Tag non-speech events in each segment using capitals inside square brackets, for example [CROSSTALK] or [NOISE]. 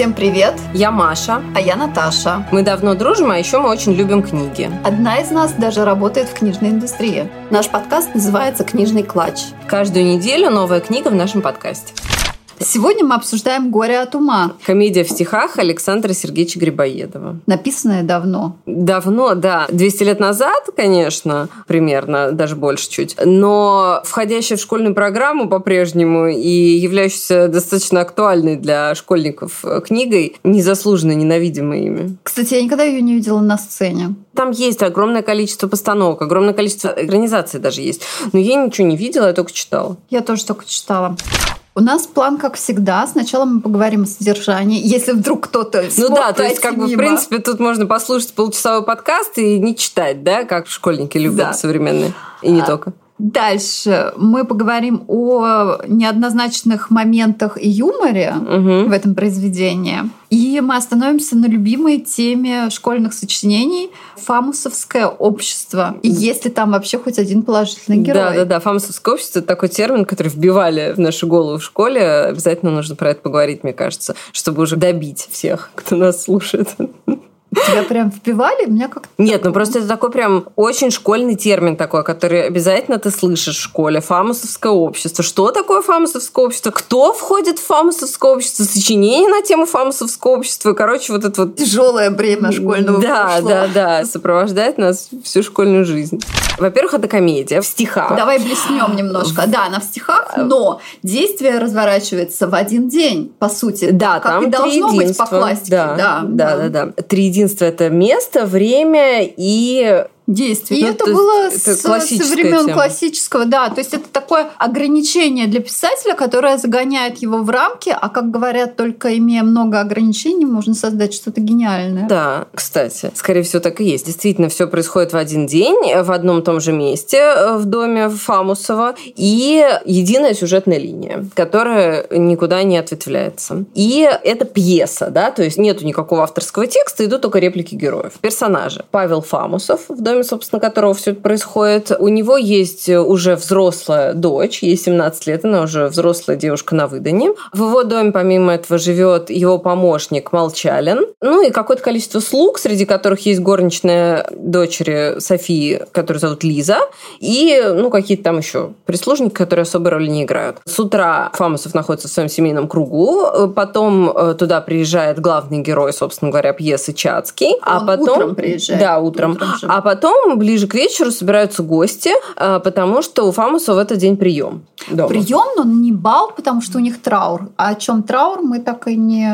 Всем привет! Я Маша. А я Наташа. Мы давно дружим, а еще мы очень любим книги. Одна из нас даже работает в книжной индустрии. Наш подкаст называется «Книжный клатч». Каждую неделю новая книга в нашем подкасте. Сегодня мы обсуждаем «Горе от ума». Комедия в стихах Александра Сергеевича Грибоедова. Написанная давно. Давно, да. 200 лет назад, конечно, примерно, даже больше чуть. Но входящая в школьную программу по-прежнему и являющаяся достаточно актуальной для школьников книгой, незаслуженно ненавидимой ими. Кстати, я никогда ее не видела на сцене. Там есть огромное количество постановок, огромное количество организаций даже есть. Но я ничего не видела, я только читала. Я тоже только читала. У нас план, как всегда. Сначала мы поговорим о содержании. Если вдруг кто-то Ну да, то есть, как бы, в принципе, тут можно послушать полчасовой подкаст и не читать, да, как школьники любят да. современные. И не а, только. Дальше мы поговорим о неоднозначных моментах и юморе угу. в этом произведении. И мы остановимся на любимой теме школьных сочинений «Фамусовское общество». И есть ли там вообще хоть один положительный герой? Да, да, да. «Фамусовское общество» — это такой термин, который вбивали в нашу голову в школе. Обязательно нужно про это поговорить, мне кажется, чтобы уже добить всех, кто нас слушает. Тебя прям впивали? Меня как Нет, ну просто это такой прям очень школьный термин такой, который обязательно ты слышишь в школе. Фамусовское общество. Что такое фамусовское общество? Кто входит в фамусовское общество? Сочинение на тему фамусовского общества. Короче, вот это вот... Тяжелое бремя школьного Да, прошлого. да, да. Сопровождает нас всю школьную жизнь. Во-первых, это комедия в стихах. Давай блеснем немножко. Да, она в стихах, но действие разворачивается в один день, по сути. Да, как там и должно быть по классике. Да, да, да, да. да. Три единства это место, время и действий. И ну, это было это с, со времен тема. классического, да. То есть это такое ограничение для писателя, которое загоняет его в рамки, а как говорят, только имея много ограничений, можно создать что-то гениальное. Да, кстати, скорее всего, так и есть. Действительно, все происходит в один день, в одном и том же месте, э, в доме Фамусова, и единая сюжетная линия, которая никуда не ответвляется. И это пьеса, да, то есть нету никакого авторского текста, идут только реплики героев. Персонажи. Павел Фамусов в доме доме, собственно, которого все это происходит. У него есть уже взрослая дочь, ей 17 лет, она уже взрослая девушка на выдане. В его доме, помимо этого, живет его помощник Молчалин. Ну и какое-то количество слуг, среди которых есть горничная дочери Софии, которую зовут Лиза, и ну какие-то там еще прислужники, которые особой роли не играют. С утра Фамусов находится в своем семейном кругу, потом э, туда приезжает главный герой, собственно говоря, пьесы Чацкий, а потом утром приезжает. Да, утром. утром а потом потом, ближе к вечеру, собираются гости, а, потому что у Фамуса в этот день прием. Прием, но не бал, потому что у них траур. А о чем траур, мы так и не.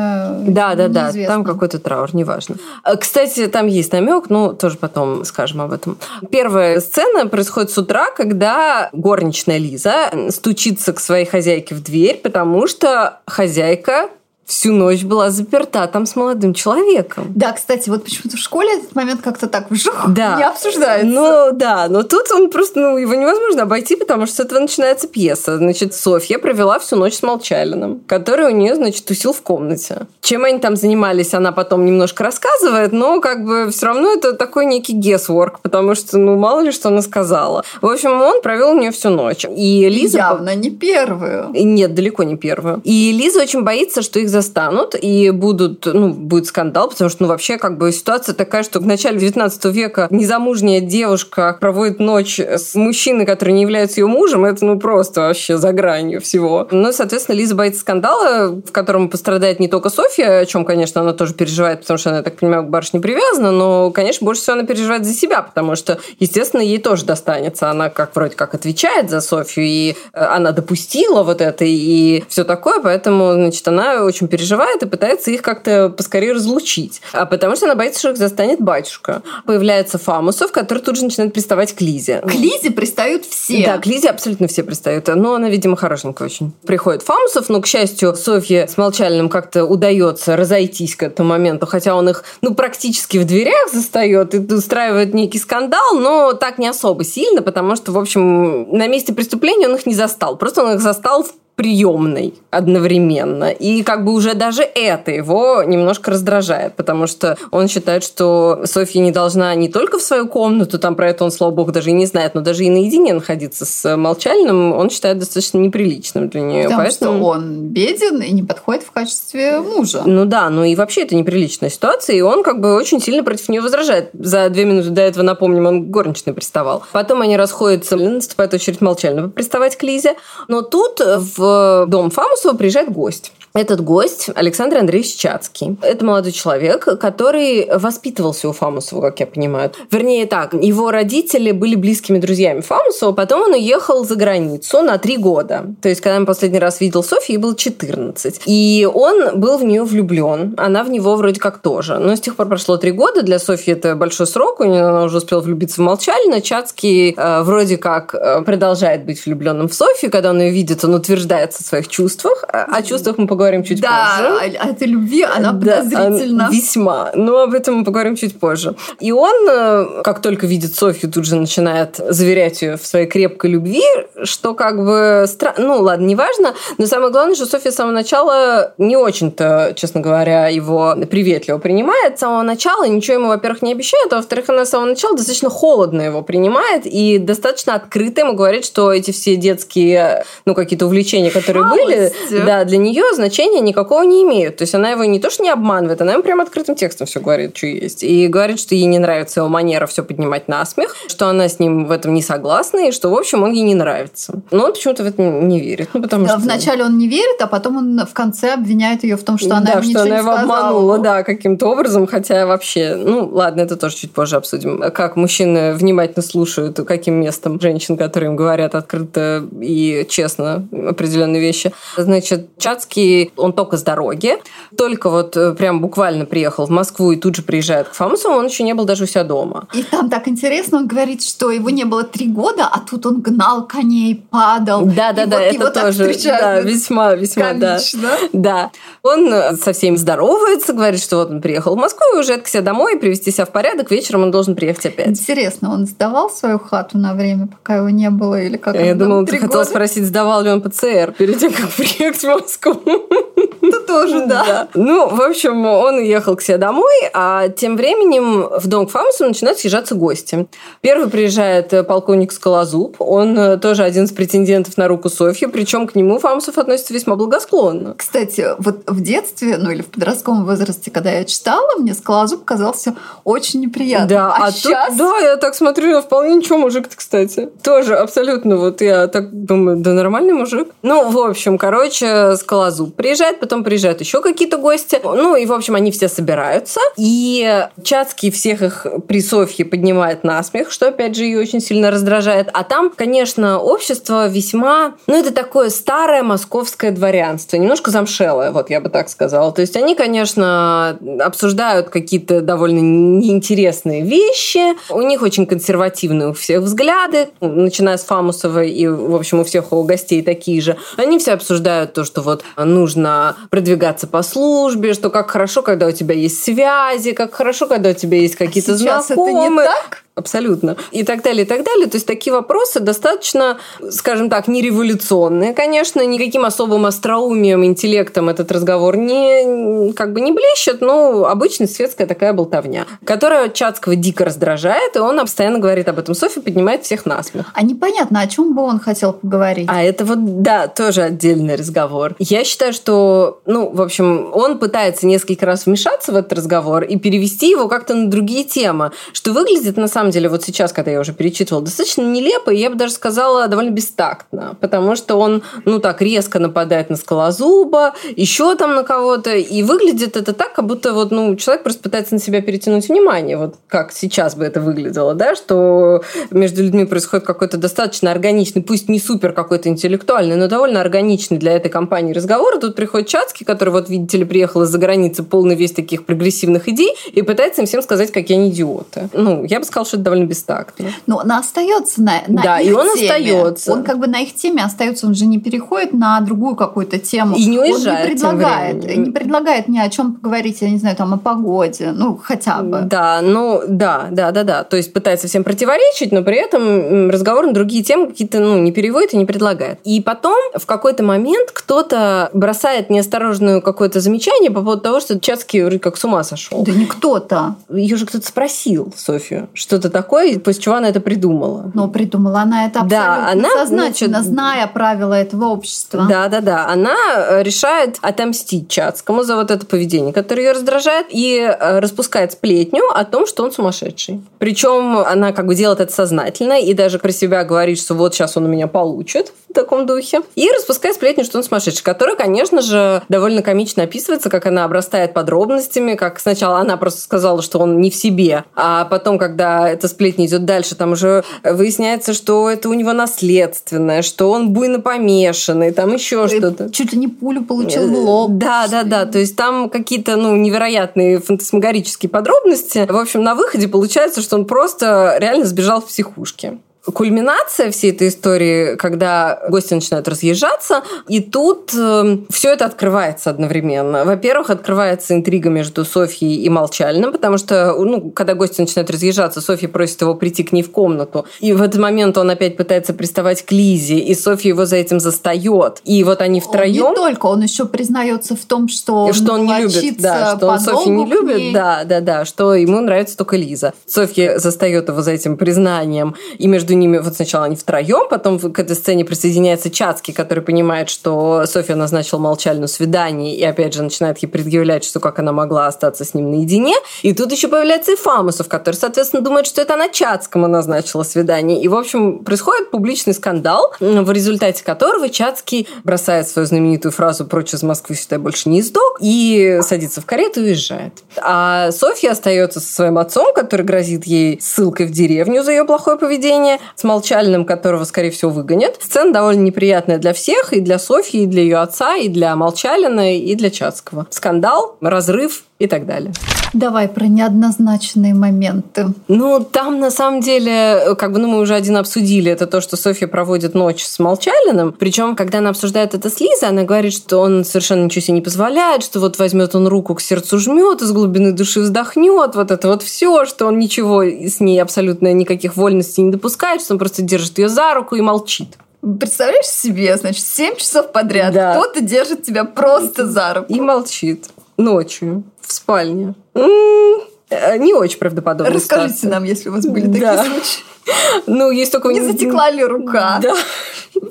Да, да, да. Там какой-то траур, неважно. А, кстати, там есть намек, ну, тоже потом скажем об этом. Первая сцена происходит с утра, когда горничная Лиза стучится к своей хозяйке в дверь, потому что хозяйка всю ночь была заперта там с молодым человеком. Да, кстати, вот почему-то в школе этот момент как-то так вжух, да. не обсуждается. Ну да, но тут он просто, ну, его невозможно обойти, потому что с этого начинается пьеса. Значит, Софья провела всю ночь с Молчалиным, который у нее, значит, тусил в комнате. Чем они там занимались, она потом немножко рассказывает, но как бы все равно это такой некий guesswork, потому что, ну, мало ли что она сказала. В общем, он провел у нее всю ночь. И Лиза... Явно не первую. Нет, далеко не первую. И Лиза очень боится, что их застанут и будут, ну, будет скандал, потому что, ну, вообще, как бы ситуация такая, что в начале 19 века незамужняя девушка проводит ночь с мужчиной, который не является ее мужем, это, ну, просто вообще за гранью всего. Ну, соответственно, Лиза боится скандала, в котором пострадает не только Софья, о чем, конечно, она тоже переживает, потому что она, я так понимаю, к барышне привязана, но, конечно, больше всего она переживает за себя, потому что, естественно, ей тоже достанется. Она как вроде как отвечает за Софью, и э, она допустила вот это, и все такое, поэтому, значит, она очень очень переживает и пытается их как-то поскорее разлучить. А потому что она боится, что их застанет батюшка. Появляется Фамусов, который тут же начинает приставать к Лизе. К Лизе пристают все. Да, к Лизе абсолютно все пристают. Но она, видимо, хорошенькая очень. Приходит Фамусов, но, к счастью, Софье с Молчальным как-то удается разойтись к этому моменту, хотя он их, ну, практически в дверях застает и устраивает некий скандал, но так не особо сильно, потому что, в общем, на месте преступления он их не застал. Просто он их застал в приемной. Одновременно. И как бы уже даже это его немножко раздражает, потому что он считает, что Софья не должна не только в свою комнату, там про это он, слава богу, даже и не знает, но даже и наедине находиться с Молчальным, он считает достаточно неприличным для нее. Потому Поэтому... что он беден и не подходит в качестве мужа. Ну да, ну и вообще это неприличная ситуация, и он как бы очень сильно против нее возражает. За две минуты до этого, напомним, он горничной приставал. Потом они расходятся, наступает очередь Молчального приставать к Лизе. Но тут в дом Фамусова приезжает гость. Этот гость Александр Андреевич Чацкий. Это молодой человек, который воспитывался у Фамусова, как я понимаю. Вернее так, его родители были близкими друзьями Фамусова, потом он уехал за границу на три года. То есть, когда он последний раз видел Софью, ей было 14. И он был в нее влюблен, она в него вроде как тоже. Но с тех пор прошло три года, для Софьи это большой срок, она уже успела влюбиться в Молчалина. Чацкий э, вроде как э, продолжает быть влюбленным в Софью, когда он ее видит, он утверждается в своих чувствах. О чувствах мы поговорим чуть да, позже. Да, о этой любви она да, подозрительна. Весьма. Но об этом мы поговорим чуть позже. И он, э, как только видит Софью, тут же начинает заверять ее в своей крепкой любви, что как бы... Стра... Ну, ладно, неважно. Но самое главное, что Софья с самого начала не очень-то, честно говоря, его приветливо принимает. С самого начала ничего ему, во-первых, не обещает, а во-вторых, она с самого начала достаточно холодно его принимает и достаточно открыто ему говорит, что эти все детские, ну, какие-то увлечения, которые Шалости. были, да, для нее, значения никакого не имеют. То есть она его не то что не обманывает, она ему прям открытым текстом все говорит, что есть. И говорит, что ей не нравится его манера все поднимать на смех, что она с ним в этом не согласна, и что, в общем, он ей не нравится. Но он почему-то в это не верит. Ну, потому да, что... Вначале он не верит, а потом он в конце обвиняет ее в том, что она да, что она его обманула, да, каким-то образом, хотя вообще, ну, ладно, это тоже чуть позже обсудим. Как мужчины внимательно слушают, каким местом женщин, которые им говорят открыто и честно определенные вещи. Значит, Чацкий, он только здоров дороге. Только вот э, прям буквально приехал в Москву и тут же приезжает к Фамусову, он еще не был даже у себя дома. И там так интересно, он говорит, что его не было три года, а тут он гнал коней, падал. Да, да, да, вот это тоже да, весьма, весьма, комично. да. Да. Он э, со всеми здоровается, говорит, что вот он приехал в Москву и уже к себе домой, привести себя в порядок, вечером он должен приехать опять. Интересно, он сдавал свою хату на время, пока его не было, или как? Я думала, ты хотел спросить, сдавал ли он ПЦР перед тем, как приехать в Москву. Тут тоже, да. да. Ну, в общем, он уехал к себе домой, а тем временем в дом к Фамусу начинают съезжаться гости. Первый приезжает э, полковник Скалозуб, он э, тоже один из претендентов на руку Софьи, причем к нему Фамусов относится весьма благосклонно. Кстати, вот в детстве, ну или в подростковом возрасте, когда я читала, мне Скалозуб казался очень неприятным. Да, а, а сейчас... Тут, да, я так смотрю, вполне ничего мужик кстати. Тоже абсолютно вот я так думаю, да нормальный мужик. Ну, в общем, короче, Скалозуб приезжает, потом приезжают еще какие-то гости. Ну, и, в общем, они все собираются. И Чацкий всех их при Софье поднимает на смех, что, опять же, ее очень сильно раздражает. А там, конечно, общество весьма... Ну, это такое старое московское дворянство. Немножко замшелое, вот я бы так сказала. То есть они, конечно, обсуждают какие-то довольно неинтересные вещи. У них очень консервативные у всех взгляды, начиная с Фамусовой и, в общем, у всех у гостей такие же. Они все обсуждают то, что вот нужно продвигаться по службе, что как хорошо, когда у тебя есть связи, как хорошо, когда у тебя есть какие-то а знакомые. Это не так? Абсолютно. И так далее, и так далее. То есть такие вопросы достаточно, скажем так, не революционные, конечно, никаким особым остроумием, интеллектом этот разговор не, как бы не блещет, но обычная светская такая болтовня, которая Чацкого дико раздражает, и он постоянно говорит об этом. Софья поднимает всех на смех. А непонятно, о чем бы он хотел поговорить. А это вот, да, тоже отдельный разговор. Я считаю, что, ну, в общем, он пытается несколько раз вмешаться в этот разговор и перевести его как-то на другие темы, что выглядит на самом самом деле, вот сейчас, когда я уже перечитывала, достаточно нелепо, и я бы даже сказала, довольно бестактно, потому что он, ну, так резко нападает на скалозуба, еще там на кого-то, и выглядит это так, как будто вот, ну, человек просто пытается на себя перетянуть внимание, вот как сейчас бы это выглядело, да, что между людьми происходит какой-то достаточно органичный, пусть не супер какой-то интеллектуальный, но довольно органичный для этой компании разговор. Тут приходит Чацкий, который, вот, видите ли, приехал из-за границы, полный весь таких прогрессивных идей, и пытается им всем сказать, какие они идиоты. Ну, я бы сказала, что что это довольно бестактно. Но он остается на, на да, их и он теме. остается. Он как бы на их теме остается, он же не переходит на другую какую-то тему. И не уезжает. Он не предлагает, не предлагает ни о чем поговорить, я не знаю, там о погоде, ну хотя бы. Да, ну да, да, да, да. То есть пытается всем противоречить, но при этом разговор на другие темы какие-то ну не переводит и не предлагает. И потом в какой-то момент кто-то бросает неосторожную какое-то замечание по поводу того, что Чацкий вроде как с ума сошел. Да не кто-то. Ее же кто-то спросил, Софию, что-то такое, после чего она это придумала. Но придумала она это абсолютно да, она, сознательно, значит, зная правила этого общества. Да, да, да. Она э, решает отомстить Чацкому за вот это поведение, которое ее раздражает, и э, распускает сплетню о том, что он сумасшедший. Причем она как бы делает это сознательно и даже про себя говорит, что вот сейчас он у меня получит в таком духе. И распускает сплетню, что он сумасшедший, которая, конечно же, довольно комично описывается, как она обрастает подробностями, как сначала она просто сказала, что он не в себе, а потом, когда эта сплетня идет дальше, там уже выясняется, что это у него наследственное, что он буйно помешанный, там еще что-то. Чуть ли не пулю получил в лоб. Да, да, да. То есть там какие-то ну, невероятные фантасмагорические подробности. В общем, на выходе получается, что он просто реально сбежал в психушке кульминация всей этой истории, когда гости начинают разъезжаться, и тут э, эм, все это открывается одновременно. Во-первых, открывается интрига между Софьей и Молчальным, потому что, ну, когда гости начинают разъезжаться, Софья просит его прийти к ней в комнату, и в этот момент он опять пытается приставать к Лизе, и Софья его за этим застает. И вот они втроем... Он не только, он еще признается в том, что он, что он не любит, да, что он Софью не любит, да, да, да, что ему нравится только Лиза. Софья застает его за этим признанием, и между ними вот сначала они втроем, потом к этой сцене присоединяется Чацкий, который понимает, что Софья назначила молчальную свидание, и опять же начинает ей предъявлять, что как она могла остаться с ним наедине. И тут еще появляется и Фамусов, который, соответственно, думает, что это она Чацкому назначила свидание. И, в общем, происходит публичный скандал, в результате которого Чацкий бросает свою знаменитую фразу «Прочь из Москвы, сюда больше не издох» и садится в карету и уезжает. А Софья остается со своим отцом, который грозит ей ссылкой в деревню за ее плохое поведение, с молчальным, которого, скорее всего, выгонят. Сцена довольно неприятная для всех, и для Софьи, и для ее отца, и для Молчалина, и для Чацкого. Скандал, разрыв, и так далее. Давай про неоднозначные моменты. Ну, там на самом деле, как бы, ну, мы уже один обсудили, это то, что Софья проводит ночь с Молчалиным. Причем, когда она обсуждает это с Лизой, она говорит, что он совершенно ничего себе не позволяет, что вот возьмет он руку к сердцу жмет, из глубины души вздохнет, вот это вот все, что он ничего с ней абсолютно никаких вольностей не допускает, что он просто держит ее за руку и молчит. Представляешь себе, значит, 7 часов подряд да. кто-то держит тебя просто за руку. И молчит ночью в спальне. М-м, не очень правдоподобно. Расскажите ситуация. нам, если у вас были такие да. случаи. [LAUGHS] Ну, есть только... Не затекла ли рука? Да. [LAUGHS]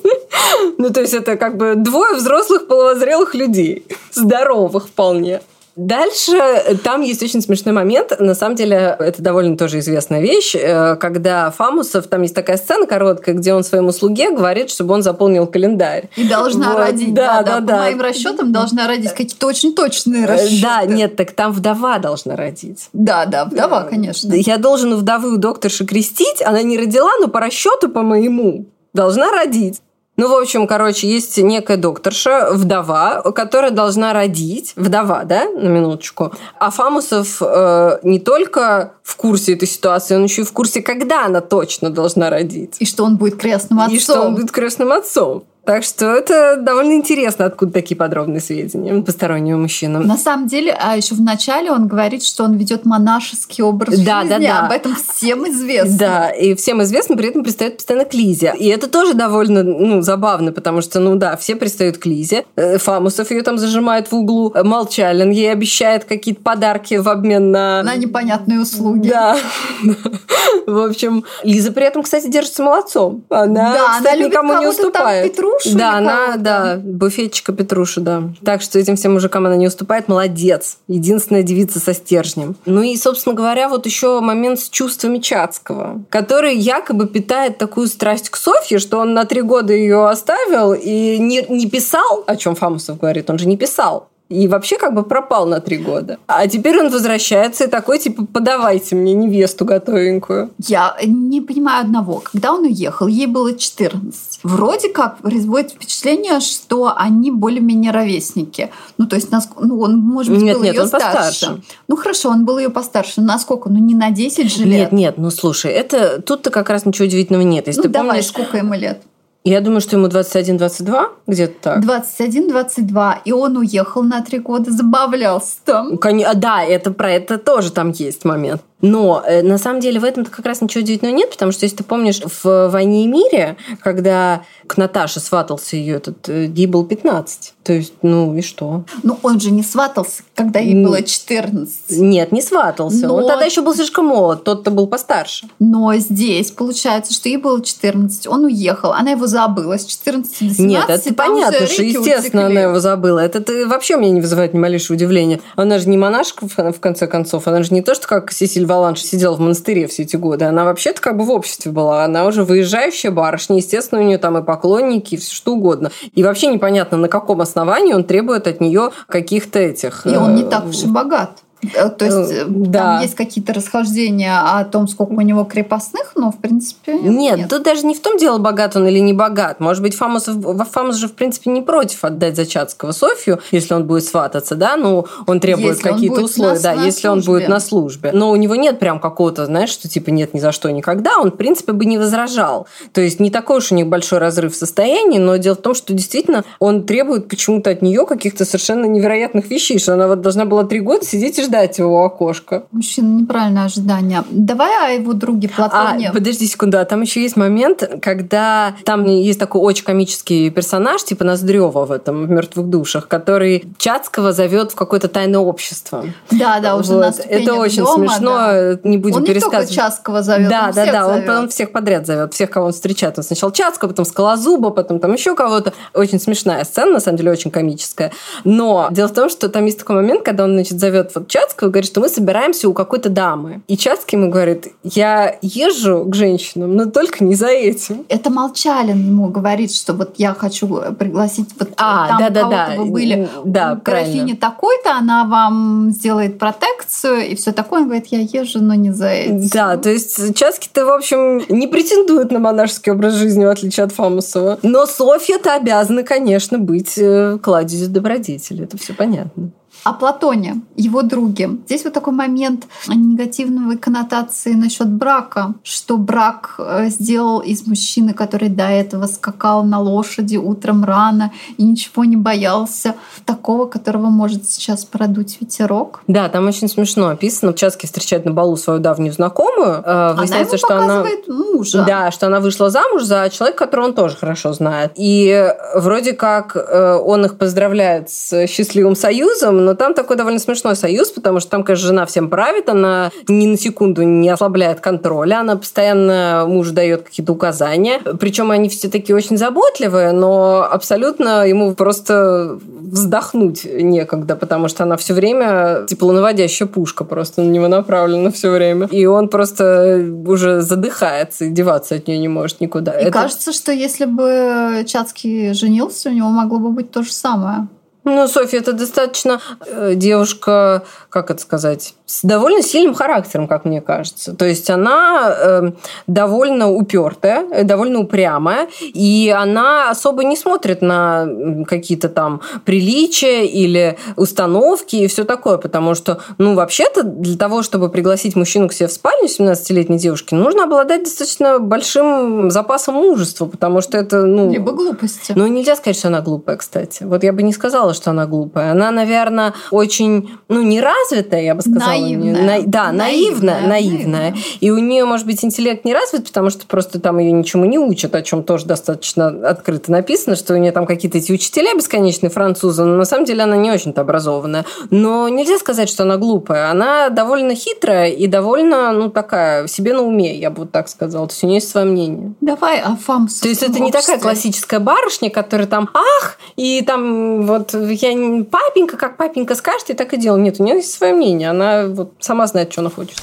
Ну, то есть это как бы двое взрослых половозрелых людей. Здоровых вполне. Дальше э, там есть очень смешной момент. На самом деле, это довольно тоже известная вещь. Э, когда Фамусов, там есть такая сцена короткая, где он своему слуге говорит, чтобы он заполнил календарь. И должна вот. родить. Да, да, да. По да. моим расчетам должна родить какие-то очень точные э, расчеты. Да, нет, так там вдова должна родить. Да, да, вдова, конечно. Я должен у докторши крестить. Она не родила, но по расчету по моему должна родить. Ну, в общем, короче, есть некая докторша, вдова, которая должна родить. Вдова, да, на минуточку. А Фамусов э, не только в курсе этой ситуации, он еще и в курсе, когда она точно должна родить. И что он будет крестным отцом. И что он будет крестным отцом. Так что это довольно интересно, откуда такие подробные сведения постороннего мужчины. На самом деле, а еще в начале он говорит, что он ведет монашеский образ да, жизни. Да, да. Об этом всем известно. Да, и всем известно, при этом пристает постоянно к Лизе. И это тоже довольно ну, забавно, потому что, ну да, все пристают к Лизе. Э, Фамусов ее там зажимает в углу. Молчалин ей обещает какие-то подарки в обмен на... На непонятные услуги. Да. [LAUGHS] В общем, Лиза при этом, кстати, держится молодцом. Она, да, кстати, она никому не уступает. Там Петрушу? Да, она, да, буфетчика Петруша, да. Так что этим всем мужикам она не уступает. Молодец. Единственная девица со стержнем. Ну и, собственно говоря, вот еще момент с чувствами Чацкого, который якобы питает такую страсть к Софье, что он на три года ее оставил и не, не писал, о чем Фамусов говорит, он же не писал и вообще как бы пропал на три года. А теперь он возвращается и такой, типа, подавайте мне невесту готовенькую. Я не понимаю одного. Когда он уехал, ей было 14. Вроде как производит впечатление, что они более-менее ровесники. Ну, то есть, ну, он, может быть, нет, был нет, ее он старше. постарше. Ну, хорошо, он был ее постарше. Но насколько? Ну, не на 10 же лет. Нет, нет, ну слушай, это тут-то как раз ничего удивительного нет. Если ну, ты давай, помнишь, сколько ему лет? Я думаю, что ему 21-22, где-то так. 21-22. И он уехал на три года, забавлялся там. Кон- а, Да, это про это тоже там есть момент. Но э, на самом деле в этом как раз ничего удивительного нет, потому что если ты помнишь в «Войне и мире», когда к Наташе сватался ее этот, э, был 15. То есть, ну и что? Ну, он же не сватался, когда ей было 14. Нет, не сватался. Он Но- тогда еще был слишком молод, тот-то был постарше. Но здесь получается, что ей было 14, он уехал, она его забыла с 14 до 17. Нет, это понятно, что, естественно, утекли. она его забыла. Это вообще меня не вызывает ни малейшего удивления. Она же не монашка, в в конце концов. Она же не то, что как Сесиль Валанш сидела в монастыре все эти годы. Она вообще-то как бы в обществе была. Она уже выезжающая барышня. Естественно, у нее там и поклонники, и все что угодно. И вообще непонятно, на каком основании он требует от нее каких-то этих... И он не э, так уж и богат. Э, То есть Э, э, да. там есть какие-то расхождения о том, сколько у него крепостных, но в принципе Нет, тут даже не в том дело, богат он или не богат. Может быть, Фамус, Фамус же, в принципе, не против отдать Зачатского Софью, если он будет свататься, да? Ну, он требует он какие-то условия, на- да, на если он службе. будет на службе. Но у него нет прям какого-то, знаешь, что типа нет ни за что никогда. Он, в принципе, бы не возражал. То есть не такой уж у них большой разрыв в состоянии, но дело в том, что действительно он требует почему-то от нее каких-то совершенно невероятных вещей, что она вот должна была три года сидеть и ждать его у окошка. Мужчина, неправильное ожидание. Давай о его друге Платоне. А, подожди секунду, а там еще есть момент, когда там есть такой очень комический персонаж, типа Ноздрева в этом в мертвых душах, который Чацкого зовет в какое-то тайное общество. Да, да, уже Вот. на Это очень дома, смешно, да. не будем Он не только пересказывать. Часкова зовет, Да, он да, всех да, он, зовет. он всех подряд зовет, всех, кого он встречает. Он сначала Чацкого, потом Скалозуба, потом там еще кого-то. Очень смешная сцена, на самом деле, очень комическая. Но дело в том, что там есть такой момент, когда он, значит, зовет вот Чацкого говорит, что мы собираемся у какой-то дамы. И Чацкий ему говорит, я езжу к женщинам, но только не за этим. Это Молчалин ему говорит, что вот я хочу пригласить вот А, там да-да-да. кого-то вы были. Да, у графини правильно. такой-то, она вам сделает протекцию и все такое. Он говорит, я езжу, но не за этим. Да, то есть Чацкий-то, в общем, не претендует на монашеский образ жизни, в отличие от Фамусова. Но Софья-то обязана, конечно, быть э, кладезью добродетели. Это все понятно. О Платоне, его друге. Здесь вот такой момент негативной коннотации насчет брака, что брак э, сделал из мужчины, который до этого скакал на лошади утром рано и ничего не боялся, такого, которого может сейчас продуть ветерок. Да, там очень смешно описано. Чацкий встречает на балу свою давнюю знакомую. Э, Она ему Выясняется, что она... мужа. Да, что она вышла замуж за человека, которого он тоже хорошо знает. И вроде как э, он их поздравляет с счастливым союзом, но там такой довольно смешной союз, потому что там, конечно, жена всем правит, она ни на секунду не ослабляет контроля, она постоянно мужу дает какие-то указания. Причем они все такие очень заботливые, но абсолютно ему просто вздохнуть некогда, потому что она все время теплонаводящая пушка просто на него направлена все время. И он просто уже задыхается и деваться от нее не может никуда. И Это- кажется, что если бы Чацкий женился, у него могло бы быть то же самое. Ну, Софья, это достаточно э, девушка, как это сказать, с довольно сильным характером, как мне кажется. То есть она э, довольно упертая, э, довольно упрямая, и она особо не смотрит на какие-то там приличия или установки и все такое, потому что, ну, вообще-то для того, чтобы пригласить мужчину к себе в спальню 17-летней девушки, нужно обладать достаточно большим запасом мужества, потому что это, ну... Либо глупости. Ну, нельзя сказать, что она глупая, кстати. Вот я бы не сказала, что она глупая. Она, наверное, очень, ну, неразвитая, я бы сказала. Наивная. На- да, наивная, Наивная, наивная. И у нее, может быть, интеллект не развит, потому что просто там ее ничему не учат, о чем тоже достаточно открыто написано, что у нее там какие-то эти учителя бесконечные французы, но на самом деле она не очень-то образованная. Но нельзя сказать, что она глупая. Она довольно хитрая и довольно, ну, такая, себе на уме, я бы вот так сказала. То есть у нее есть свое мнение. Давай о Фамусовском То есть это не такая классическая барышня, которая там ах, и там вот я папенька, как папенька скажет, и так и делаю. Нет, у нее есть свое мнение. Она вот сама знает, что она хочет.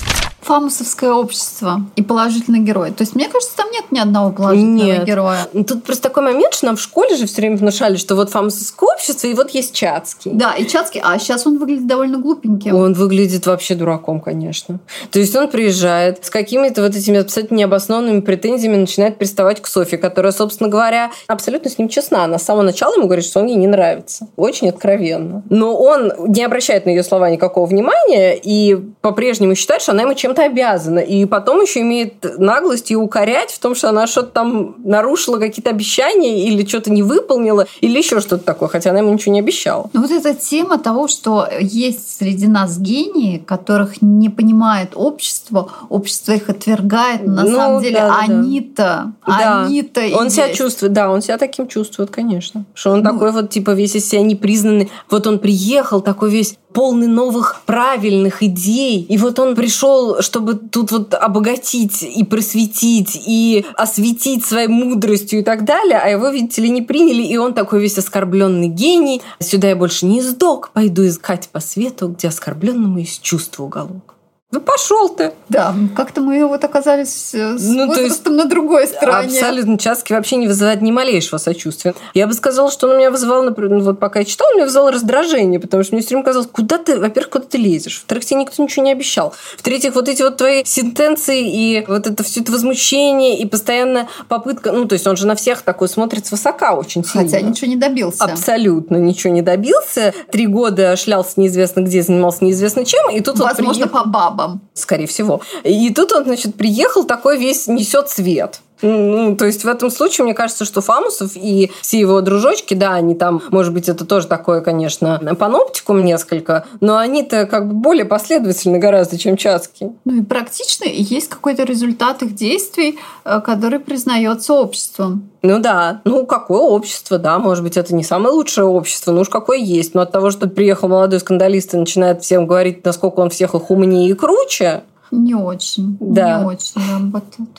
Фамусовское общество и положительный герой. То есть, мне кажется, там нет ни одного положительного нет. героя. Тут просто такой момент, что нам в школе же все время внушали, что вот фамусовское общество, и вот есть Чацкий. Да, и Чацкий, а сейчас он выглядит довольно глупеньким. Он выглядит вообще дураком, конечно. То есть он приезжает с какими-то вот этими абсолютно необоснованными претензиями, начинает приставать к Софье, которая, собственно говоря, абсолютно с ним честна. Она с самого начала ему говорит, что он ей не нравится. Очень откровенно. Но он не обращает на ее слова никакого внимания и по-прежнему считает, что она ему чем-то обязана. И потом еще имеет наглость ее укорять в том, что она что-то там нарушила какие-то обещания или что-то не выполнила, или еще что-то такое, хотя она ему ничего не обещала. Ну вот эта тема того, что есть среди нас гении, которых не понимает общество, общество их отвергает, но на ну, самом деле да, они-то, да. они-то Он есть. себя чувствует, да, он себя таким чувствует, конечно. Что он ну, такой вот, типа, весь из себя непризнанный. Вот он приехал такой весь полный новых правильных идей. И вот он пришел, чтобы тут вот обогатить и просветить, и осветить своей мудростью и так далее, а его, видите ли, не приняли, и он такой весь оскорбленный гений. Сюда я больше не сдох, пойду искать по свету, где оскорбленному есть чувство уголок. Ну пошел ты. Да, как-то мы вот оказались э, с ну, то есть, на другой стороне. Абсолютно. Часки вообще не вызывает ни малейшего сочувствия. Я бы сказала, что он меня вызывал, например, ну, вот пока я читала, он меня вызывал раздражение, потому что мне все время казалось, куда ты, во-первых, куда ты лезешь, во-вторых, тебе никто ничего не обещал, в-третьих, вот эти вот твои сентенции и вот это все это возмущение и постоянно попытка, ну, то есть он же на всех такой смотрит свысока очень сильно. Хотя ничего не добился. Абсолютно ничего не добился. Три года шлялся неизвестно где, занимался неизвестно чем, и тут Возможно, вот приехал... по бабам бабам. Скорее всего. И тут он, значит, приехал такой весь несет свет. Ну, то есть в этом случае, мне кажется, что Фамусов и все его дружочки, да, они там, может быть, это тоже такое, конечно, паноптикум несколько, но они-то как бы более последовательны гораздо, чем Чацкий. Ну и практично, есть какой-то результат их действий, э, который признается обществом. Ну да, ну какое общество, да, может быть, это не самое лучшее общество, ну уж какое есть. Но от того, что приехал молодой скандалист и начинает всем говорить, насколько он всех их умнее и круче, не очень. Да. Не очень работает.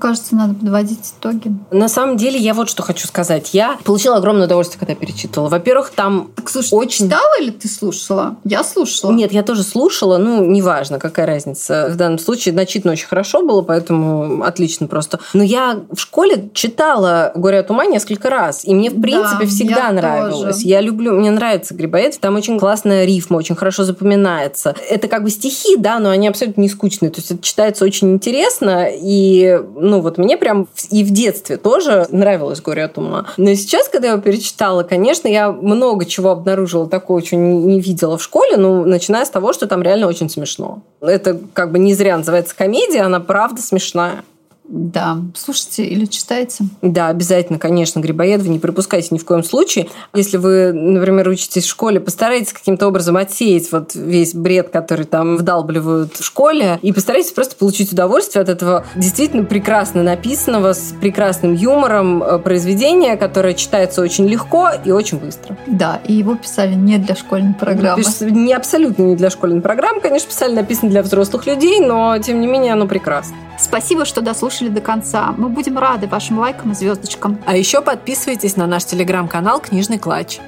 Кажется, надо подводить итоги. На самом деле, я вот что хочу сказать. Я получила огромное удовольствие, когда перечитывала. Во-первых, там так, слушай, очень... ты читала или ты слушала? Я слушала. Нет, я тоже слушала. Ну, неважно, какая разница. В данном случае начитано очень хорошо было, поэтому отлично просто. Но я в школе читала «Горе от ума» несколько раз. И мне, в принципе, да, всегда нравилось. Тоже. Я люблю... Мне нравится Грибоедов. Там очень классная рифма, очень хорошо запоминается. Это как бы стихи, да, но они абсолютно не скучные. То есть это читается очень интересно. И ну вот мне прям и в детстве тоже нравилось «Горе от ума». Но сейчас, когда я его перечитала, конечно, я много чего обнаружила такого, чего не видела в школе, ну, начиная с того, что там реально очень смешно. Это как бы не зря называется комедия, она правда смешная. Да, слушайте или читайте. Да, обязательно, конечно, Грибоедова не пропускайте ни в коем случае. Если вы, например, учитесь в школе, постарайтесь каким-то образом отсеять вот весь бред, который там вдалбливают в школе, и постарайтесь просто получить удовольствие от этого действительно прекрасно написанного, с прекрасным юмором э, произведения, которое читается очень легко и очень быстро. Да, и его писали не для школьной программы. Не абсолютно не для школьной программы, конечно, писали, написано для взрослых людей, но тем не менее оно прекрасно. Спасибо, что дослушали до конца. Мы будем рады вашим лайкам и звездочкам. А еще подписывайтесь на наш телеграм-канал «Книжный клатч».